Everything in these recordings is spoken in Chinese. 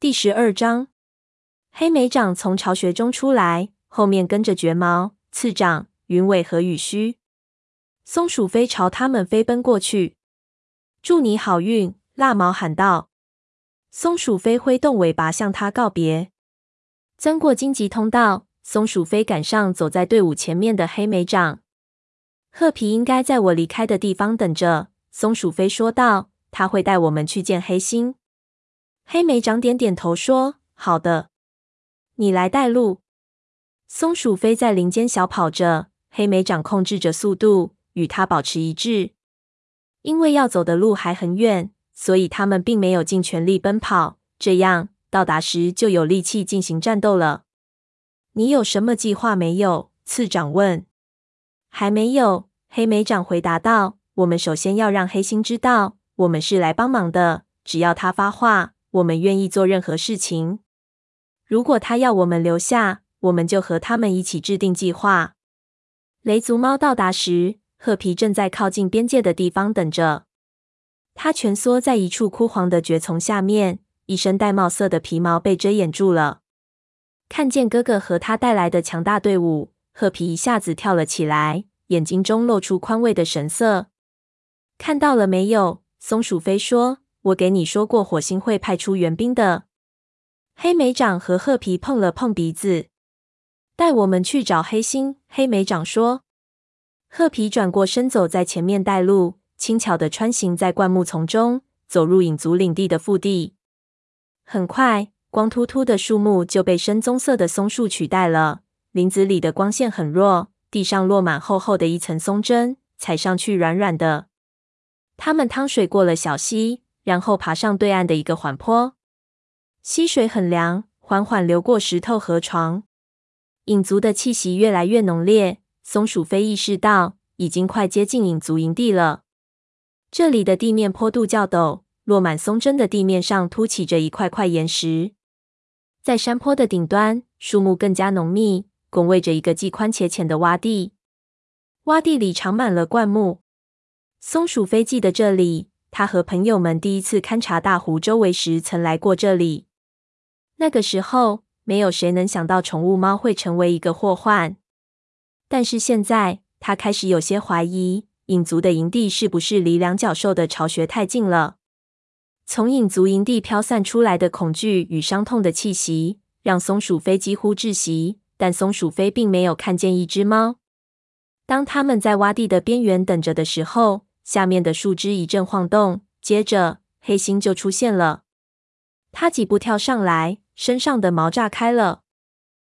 第十二章，黑莓长从巢穴中出来，后面跟着绝毛、刺掌、云尾和羽须。松鼠飞朝他们飞奔过去。祝你好运！蜡毛喊道。松鼠飞挥动尾巴向他告别。钻过荆棘通道，松鼠飞赶上走在队伍前面的黑莓长。褐皮应该在我离开的地方等着，松鼠飞说道。他会带我们去见黑星。黑莓长点点头说：“好的，你来带路。”松鼠飞在林间小跑着，黑莓长控制着速度，与它保持一致。因为要走的路还很远，所以他们并没有尽全力奔跑，这样到达时就有力气进行战斗了。你有什么计划没有？次长问。还没有，黑莓长回答道。我们首先要让黑心知道，我们是来帮忙的。只要他发话。我们愿意做任何事情。如果他要我们留下，我们就和他们一起制定计划。雷族猫到达时，褐皮正在靠近边界的地方等着。他蜷缩在一处枯黄的蕨丛下面，一身玳瑁色的皮毛被遮掩住了。看见哥哥和他带来的强大队伍，褐皮一下子跳了起来，眼睛中露出宽慰的神色。看到了没有？松鼠飞说。我给你说过，火星会派出援兵的。黑莓长和褐皮碰了碰鼻子，带我们去找黑星。黑莓长说。褐皮转过身，走在前面带路，轻巧地穿行在灌木丛中，走入影族领地的腹地。很快，光秃秃的树木就被深棕色的松树取代了。林子里的光线很弱，地上落满厚厚的一层松针，踩上去软软的。他们趟水过了小溪。然后爬上对岸的一个缓坡，溪水很凉，缓缓流过石头河床。影族的气息越来越浓烈，松鼠飞意识到已经快接近影族营地了。这里的地面坡度较陡，落满松针的地面上凸起着一块块岩石。在山坡的顶端，树木更加浓密，拱卫着一个既宽且浅的洼地。洼地里长满了灌木。松鼠飞记得这里。他和朋友们第一次勘察大湖周围时，曾来过这里。那个时候，没有谁能想到宠物猫会成为一个祸患。但是现在，他开始有些怀疑，影族的营地是不是离两脚兽的巢穴太近了？从影族营地飘散出来的恐惧与伤痛的气息，让松鼠飞几乎窒息。但松鼠飞并没有看见一只猫。当他们在洼地的边缘等着的时候，下面的树枝一阵晃动，接着黑星就出现了。他几步跳上来，身上的毛炸开了。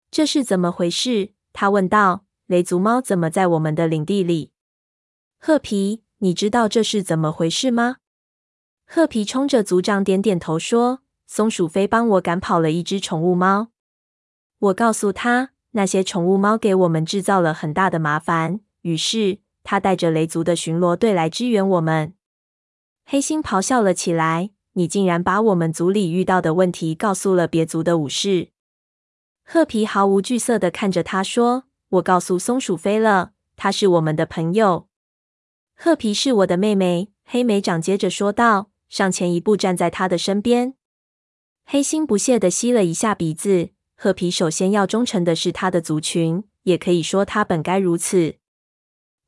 这是怎么回事？他问道。雷族猫怎么在我们的领地里？褐皮，你知道这是怎么回事吗？褐皮冲着族长点点头说：“松鼠飞帮我赶跑了一只宠物猫。我告诉他，那些宠物猫给我们制造了很大的麻烦。于是。”他带着雷族的巡逻队来支援我们。黑心咆哮了起来：“你竟然把我们族里遇到的问题告诉了别族的武士！”褐皮毫无惧色的看着他说：“我告诉松鼠飞了，他是我们的朋友。”褐皮是我的妹妹。黑莓长接着说道，上前一步站在他的身边。黑心不屑地吸了一下鼻子。褐皮首先要忠诚的是他的族群，也可以说他本该如此。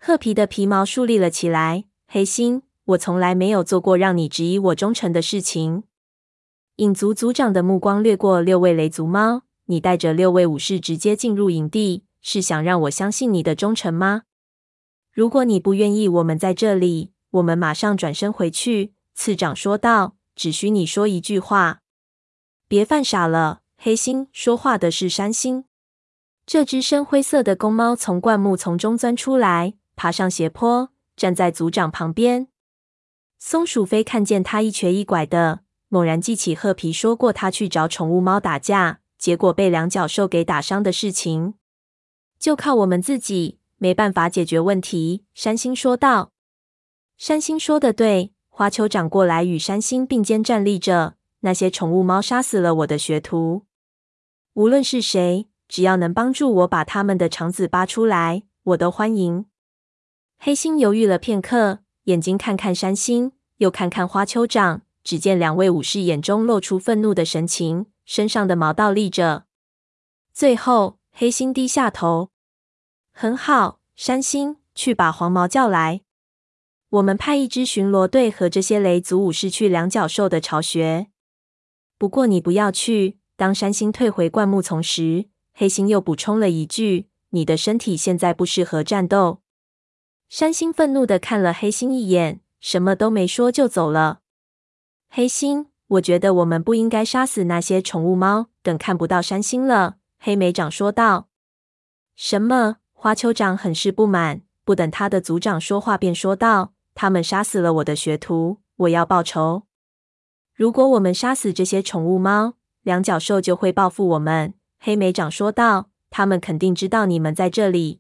褐皮的皮毛竖立了起来。黑星，我从来没有做过让你质疑我忠诚的事情。影族族长的目光掠过六位雷族猫。你带着六位武士直接进入营地，是想让我相信你的忠诚吗？如果你不愿意我们在这里，我们马上转身回去。次长说道。只需你说一句话。别犯傻了，黑星。说话的是山星。这只深灰色的公猫从灌木丛中钻出来。爬上斜坡，站在族长旁边。松鼠飞看见他一瘸一拐的，猛然记起褐皮说过他去找宠物猫打架，结果被两脚兽给打伤的事情。就靠我们自己，没办法解决问题。山星说道。山星说的对，花丘长过来与山星并肩站立着。那些宠物猫杀死了我的学徒，无论是谁，只要能帮助我把他们的肠子扒出来，我都欢迎。黑星犹豫了片刻，眼睛看看山星，又看看花丘长，只见两位武士眼中露出愤怒的神情，身上的毛倒立着。最后，黑心低下头。很好，山星，去把黄毛叫来。我们派一支巡逻队和这些雷族武士去两角兽的巢穴。不过你不要去。当山星退回灌木丛时，黑心又补充了一句：“你的身体现在不适合战斗。”山星愤怒的看了黑心一眼，什么都没说就走了。黑心，我觉得我们不应该杀死那些宠物猫。等看不到山星了，黑莓长说道。什么？花丘长很是不满。不等他的族长说话，便说道：“他们杀死了我的学徒，我要报仇。如果我们杀死这些宠物猫，两角兽就会报复我们。”黑莓长说道：“他们肯定知道你们在这里。”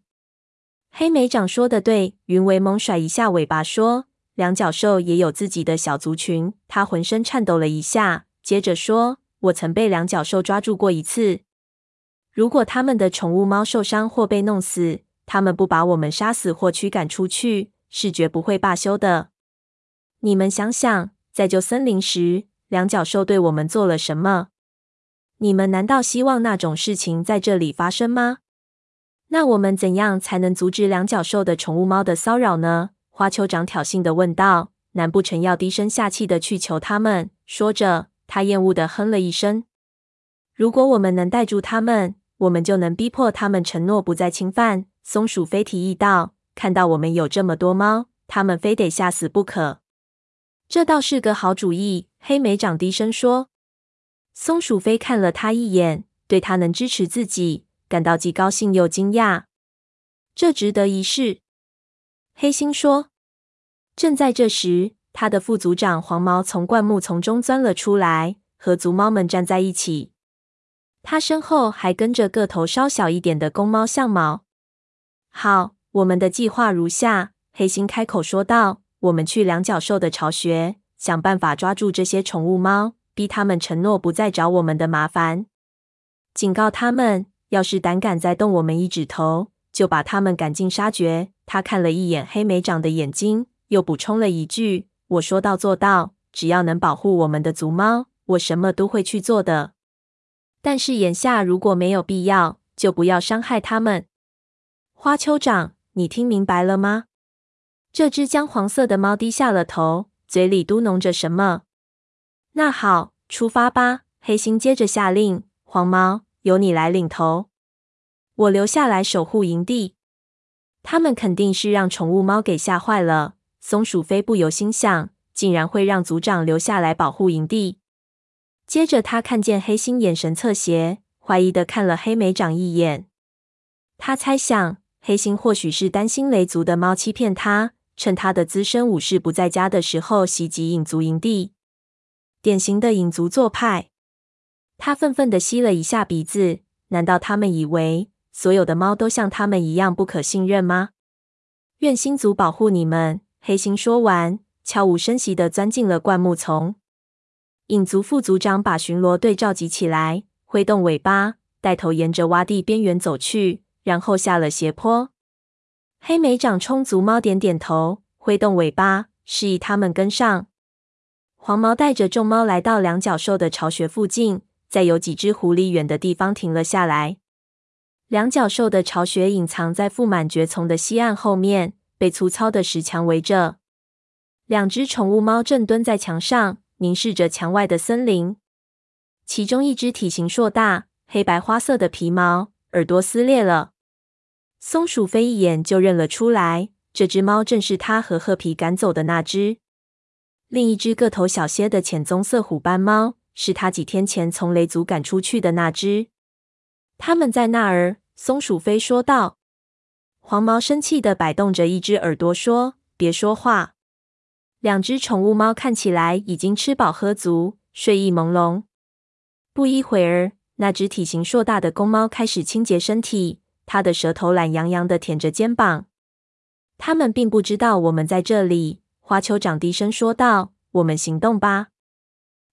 黑莓长说的对，云为猛甩一下尾巴说。两角兽也有自己的小族群。他浑身颤抖了一下，接着说：“我曾被两角兽抓住过一次。如果他们的宠物猫受伤或被弄死，他们不把我们杀死或驱赶出去，是绝不会罢休的。你们想想，在旧森林时，两角兽对我们做了什么？你们难道希望那种事情在这里发生吗？那我们怎样才能阻止两脚兽的宠物猫的骚扰呢？”花丘长挑衅地问道：“难不成要低声下气地去求他们？”说着，他厌恶地哼了一声。“如果我们能带住他们，我们就能逼迫他们承诺不再侵犯。”松鼠飞提议道：“看到我们有这么多猫，他们非得吓死不可。”这倒是个好主意。”黑莓长低声说。松鼠飞看了他一眼，对他能支持自己感到既高兴又惊讶。这值得一试。黑心说：“正在这时，他的副族长黄毛从灌木丛中钻了出来，和族猫们站在一起。他身后还跟着个头稍小一点的公猫象毛。好，我们的计划如下。”黑心开口说道：“我们去两角兽的巢穴，想办法抓住这些宠物猫，逼他们承诺不再找我们的麻烦。警告他们，要是胆敢再动我们一指头，就把他们赶尽杀绝。”他看了一眼黑莓长的眼睛，又补充了一句：“我说到做到，只要能保护我们的族猫，我什么都会去做的。但是眼下如果没有必要，就不要伤害他们。”花丘长，你听明白了吗？这只姜黄色的猫低下了头，嘴里嘟哝着什么。那好，出发吧。黑心接着下令：“黄毛，由你来领头，我留下来守护营地。”他们肯定是让宠物猫给吓坏了。松鼠飞不由心想，竟然会让族长留下来保护营地。接着，他看见黑猩眼神侧斜，怀疑的看了黑莓长一眼。他猜想，黑猩或许是担心雷族的猫欺骗他，趁他的资深武士不在家的时候袭击影族营地。典型的影族做派。他愤愤地吸了一下鼻子。难道他们以为？所有的猫都像他们一样不可信任吗？愿星族保护你们。黑星说完，悄无声息地钻进了灌木丛。影族副族长把巡逻队召集起来，挥动尾巴，带头沿着洼地边缘走去，然后下了斜坡。黑莓长冲族猫点点头，挥动尾巴，示意他们跟上。黄毛带着众猫来到两角兽的巢穴附近，在有几只狐狸远的地方停了下来。两角兽的巢穴隐藏在覆满蕨丛的西岸后面，被粗糙的石墙围着。两只宠物猫正蹲在墙上，凝视着墙外的森林。其中一只体型硕大，黑白花色的皮毛，耳朵撕裂了。松鼠飞一眼就认了出来，这只猫正是他和褐皮赶走的那只。另一只个头小些的浅棕色虎斑猫，是他几天前从雷族赶出去的那只。他们在那儿。松鼠飞说道：“黄毛生气地摆动着一只耳朵，说：‘别说话。’两只宠物猫看起来已经吃饱喝足，睡意朦胧。不一会儿，那只体型硕大的公猫开始清洁身体，它的舌头懒洋洋地舔着肩膀。他们并不知道我们在这里。”花丘长低声说道：“我们行动吧。”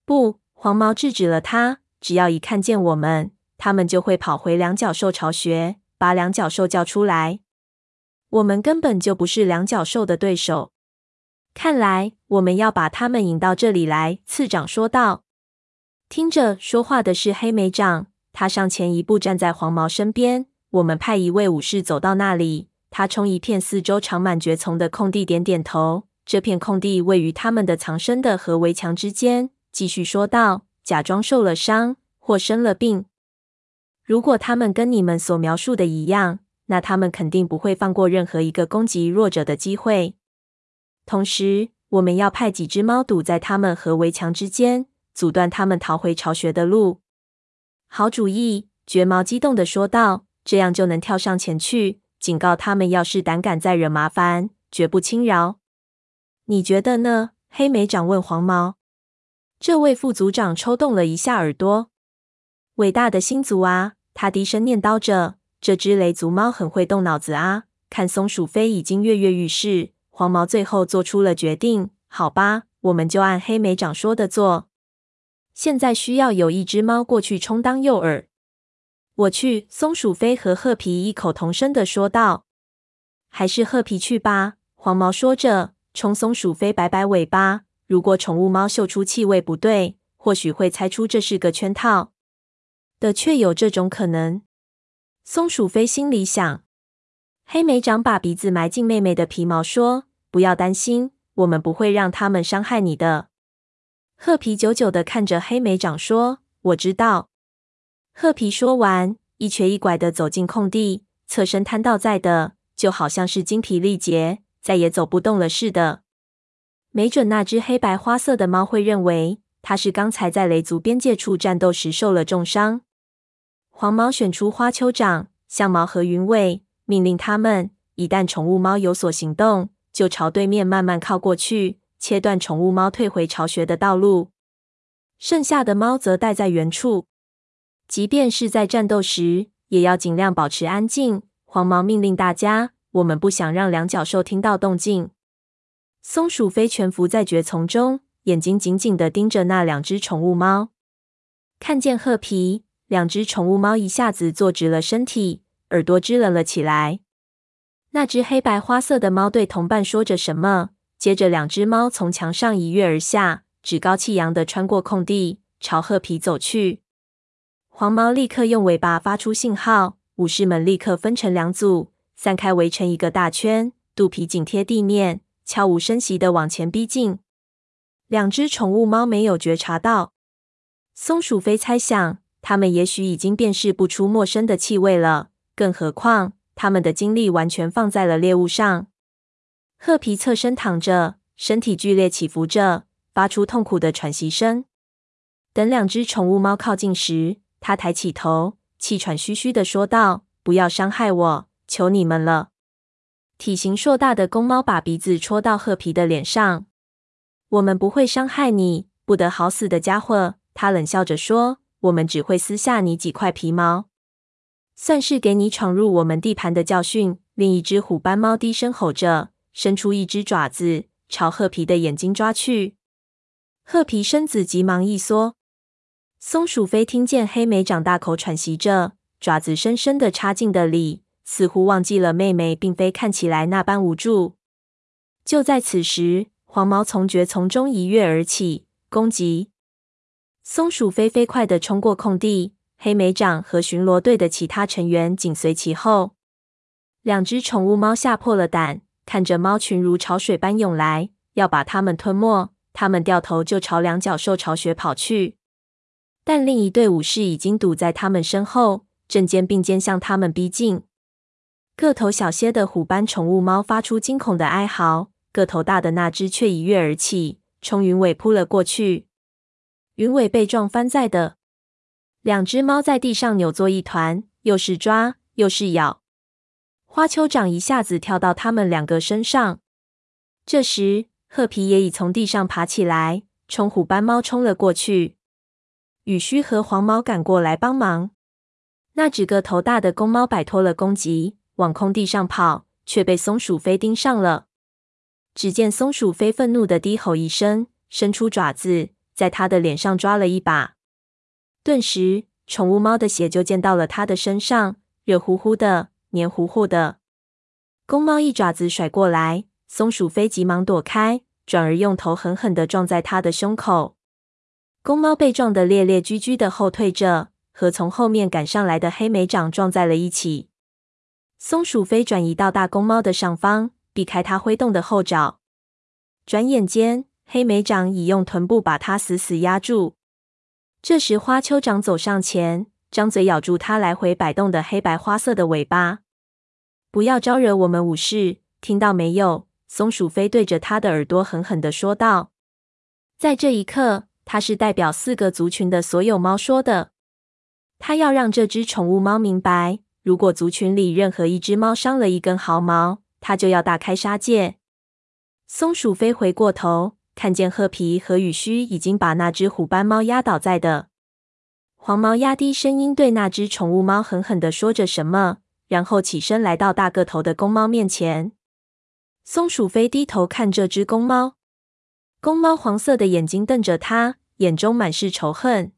不，黄毛制止了他。只要一看见我们。他们就会跑回两角兽巢穴，把两角兽叫出来。我们根本就不是两角兽的对手。看来我们要把他们引到这里来。”次长说道。听着，说话的是黑莓长。他上前一步，站在黄毛身边。我们派一位武士走到那里。他冲一片四周长满蕨丛的空地点点头。这片空地位于他们的藏身的和围墙之间。继续说道：“假装受了伤或生了病。如果他们跟你们所描述的一样，那他们肯定不会放过任何一个攻击弱者的机会。同时，我们要派几只猫堵在他们和围墙之间，阻断他们逃回巢穴的路。”好主意，绝毛激动地说道：“这样就能跳上前去，警告他们，要是胆敢再惹麻烦，绝不轻饶。你觉得呢？”黑莓长问黄毛。这位副组长抽动了一下耳朵。伟大的星族啊！他低声念叨着：“这只雷族猫很会动脑子啊！”看松鼠飞已经跃跃欲试，黄毛最后做出了决定：“好吧，我们就按黑莓长说的做。”现在需要有一只猫过去充当诱饵。我去。松鼠飞和褐皮异口同声的说道：“还是褐皮去吧。”黄毛说着，冲松鼠飞摆摆尾巴。如果宠物猫嗅出气味不对，或许会猜出这是个圈套。的确有这种可能。松鼠飞心里想。黑莓长把鼻子埋进妹妹的皮毛，说：“不要担心，我们不会让他们伤害你的。”褐皮久久的看着黑莓长，说：“我知道。”褐皮说完，一瘸一拐的走进空地，侧身瘫倒在的，就好像是精疲力竭，再也走不动了似的。没准那只黑白花色的猫会认为它是刚才在雷族边界处战斗时受了重伤。黄毛选出花丘长、象毛和云尾，命令他们：一旦宠物猫有所行动，就朝对面慢慢靠过去。切断宠物猫退回巢穴的道路，剩下的猫则待在原处。即便是在战斗时，也要尽量保持安静。黄毛命令大家：“我们不想让两脚兽听到动静。”松鼠飞蜷伏在蕨丛中，眼睛紧紧地盯着那两只宠物猫。看见褐皮，两只宠物猫一下子坐直了身体，耳朵支棱了起来。那只黑白花色的猫对同伴说着什么。接着，两只猫从墙上一跃而下，趾高气扬地穿过空地，朝褐皮走去。黄毛立刻用尾巴发出信号，武士们立刻分成两组，散开围成一个大圈，肚皮紧贴地面，悄无声息的往前逼近。两只宠物猫没有觉察到，松鼠飞猜想，它们也许已经辨识不出陌生的气味了，更何况它们的精力完全放在了猎物上。褐皮侧身躺着，身体剧烈起伏着，发出痛苦的喘息声。等两只宠物猫靠近时，他抬起头，气喘吁吁的说道：“不要伤害我，求你们了。”体型硕大的公猫把鼻子戳到褐皮的脸上：“我们不会伤害你，不得好死的家伙！”他冷笑着说：“我们只会撕下你几块皮毛，算是给你闯入我们地盘的教训。”另一只虎斑猫低声吼着。伸出一只爪子，朝褐皮的眼睛抓去。褐皮身子急忙一缩。松鼠飞听见黑莓长大口喘息着，爪子深深地插进的里，似乎忘记了妹妹并非看起来那般无助。就在此时，黄毛从蕨丛中一跃而起，攻击。松鼠飞飞快地冲过空地，黑莓长和巡逻队的其他成员紧随其后。两只宠物猫吓破了胆。看着猫群如潮水般涌来，要把它们吞没，它们掉头就朝两脚兽巢穴跑去。但另一队武士已经堵在他们身后，正肩并肩向他们逼近。个头小些的虎斑宠物猫发出惊恐的哀嚎，个头大的那只却一跃而起，冲云尾扑了过去。云尾被撞翻在的，两只猫在地上扭作一团，又是抓又是咬。花丘长一下子跳到他们两个身上，这时褐皮也已从地上爬起来，冲虎斑猫冲了过去。雨须和黄毛赶过来帮忙。那几个头大的公猫摆脱了攻击，往空地上跑，却被松鼠飞盯上了。只见松鼠飞愤怒地低吼一声，伸出爪子，在他的脸上抓了一把。顿时，宠物猫的血就溅到了他的身上，热乎乎的。黏糊糊的，公猫一爪子甩过来，松鼠飞急忙躲开，转而用头狠狠地撞在他的胸口。公猫被撞得咧咧齴齴的后退着，和从后面赶上来的黑莓掌撞在了一起。松鼠飞转移到大公猫的上方，避开它挥动的后爪。转眼间，黑莓长已用臀部把它死死压住。这时，花丘长走上前，张嘴咬住它来回摆动的黑白花色的尾巴。不要招惹我们武士，听到没有？松鼠飞对着他的耳朵狠狠地说道。在这一刻，他是代表四个族群的所有猫说的。他要让这只宠物猫明白，如果族群里任何一只猫伤了一根毫毛，它就要大开杀戒。松鼠飞回过头，看见褐皮和羽须已经把那只虎斑猫压倒在的。黄毛压低声音对那只宠物猫狠狠地说着什么。然后起身来到大个头的公猫面前。松鼠飞低头看这只公猫，公猫黄色的眼睛瞪着它，眼中满是仇恨。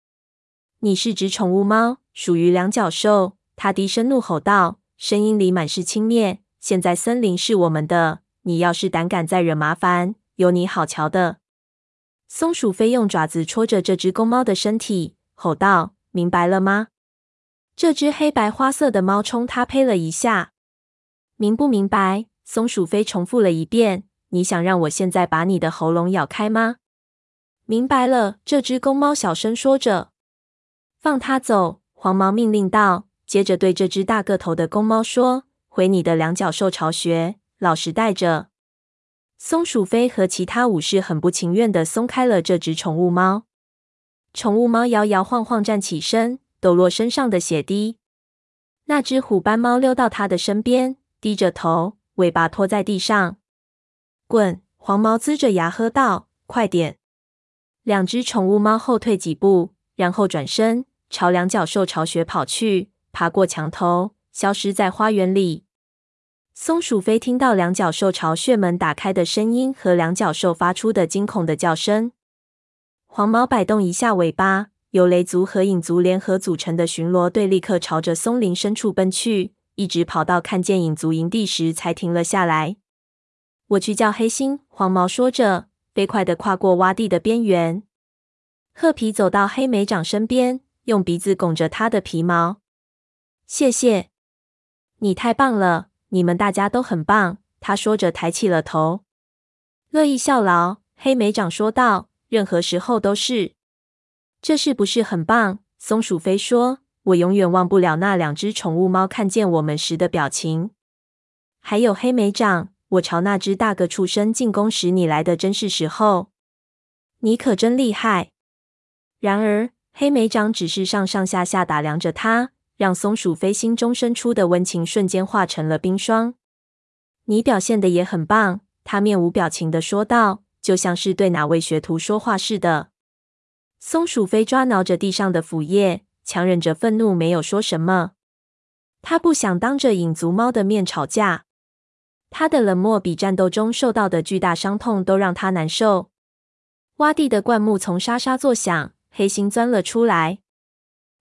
你是只宠物猫，属于两脚兽。他低声怒吼道，声音里满是轻蔑。现在森林是我们的，你要是胆敢再惹麻烦，有你好瞧的。松鼠飞用爪子戳着这只公猫的身体，吼道：“明白了吗？”这只黑白花色的猫冲他呸了一下，明不明白？松鼠飞重复了一遍。你想让我现在把你的喉咙咬开吗？明白了。这只公猫小声说着。放它走，黄毛命令道。接着对这只大个头的公猫说：“回你的两脚兽巢穴，老实待着。”松鼠飞和其他武士很不情愿地松开了这只宠物猫。宠物猫摇摇晃晃站起身。抖落身上的血滴，那只虎斑猫溜到他的身边，低着头，尾巴拖在地上。滚！黄毛呲着牙喝道：“快点！”两只宠物猫后退几步，然后转身朝两脚兽巢穴跑去，爬过墙头，消失在花园里。松鼠飞听到两脚兽巢穴门打开的声音和两脚兽发出的惊恐的叫声。黄毛摆动一下尾巴。由雷族和影族联合组成的巡逻队立刻朝着松林深处奔去，一直跑到看见影族营地时才停了下来。我去叫黑心，黄毛说着，飞快地跨过洼地的边缘。褐皮走到黑莓长身边，用鼻子拱着他的皮毛。谢谢，你太棒了，你们大家都很棒。他说着，抬起了头。乐意效劳，黑莓长说道，任何时候都是。这是不是很棒？松鼠飞说：“我永远忘不了那两只宠物猫看见我们时的表情。还有黑莓长，我朝那只大个畜生进攻时，你来的真是时候。你可真厉害。”然而，黑莓长只是上上下下打量着他，让松鼠飞心中生出的温情瞬间化成了冰霜。你表现的也很棒，他面无表情的说道，就像是对哪位学徒说话似的。松鼠飞抓挠着地上的腐叶，强忍着愤怒，没有说什么。他不想当着影族猫的面吵架。他的冷漠比战斗中受到的巨大伤痛都让他难受。洼地的灌木丛沙沙作响，黑心钻了出来。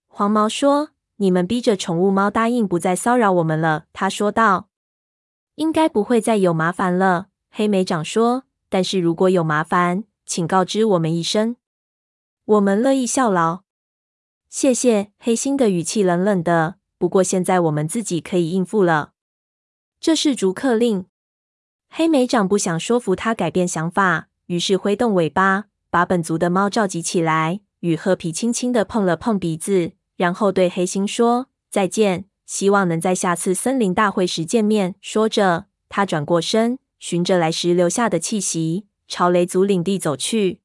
黄毛说：“你们逼着宠物猫答应不再骚扰我们了。”他说道：“应该不会再有麻烦了。”黑莓长说：“但是如果有麻烦，请告知我们一声。”我们乐意效劳，谢谢。黑心的语气冷冷的。不过现在我们自己可以应付了。这是逐客令。黑莓长不想说服他改变想法，于是挥动尾巴，把本族的猫召集起来，与褐皮轻轻的碰了碰鼻子，然后对黑心说再见，希望能在下次森林大会时见面。说着，他转过身，循着来时留下的气息，朝雷族领地走去。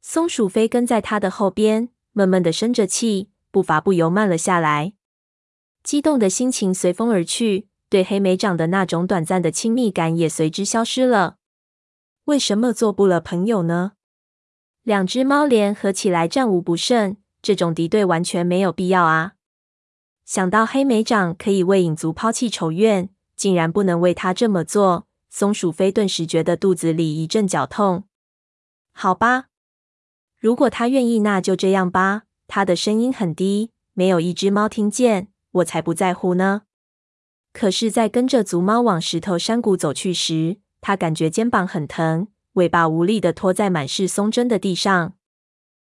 松鼠飞跟在他的后边，闷闷的生着气，步伐不由慢了下来。激动的心情随风而去，对黑莓长的那种短暂的亲密感也随之消失了。为什么做不了朋友呢？两只猫联合起来战无不胜，这种敌对完全没有必要啊！想到黑莓长可以为影族抛弃仇怨，竟然不能为他这么做，松鼠飞顿时觉得肚子里一阵绞痛。好吧。如果他愿意，那就这样吧。他的声音很低，没有一只猫听见。我才不在乎呢。可是，在跟着族猫往石头山谷走去时，他感觉肩膀很疼，尾巴无力的拖在满是松针的地上。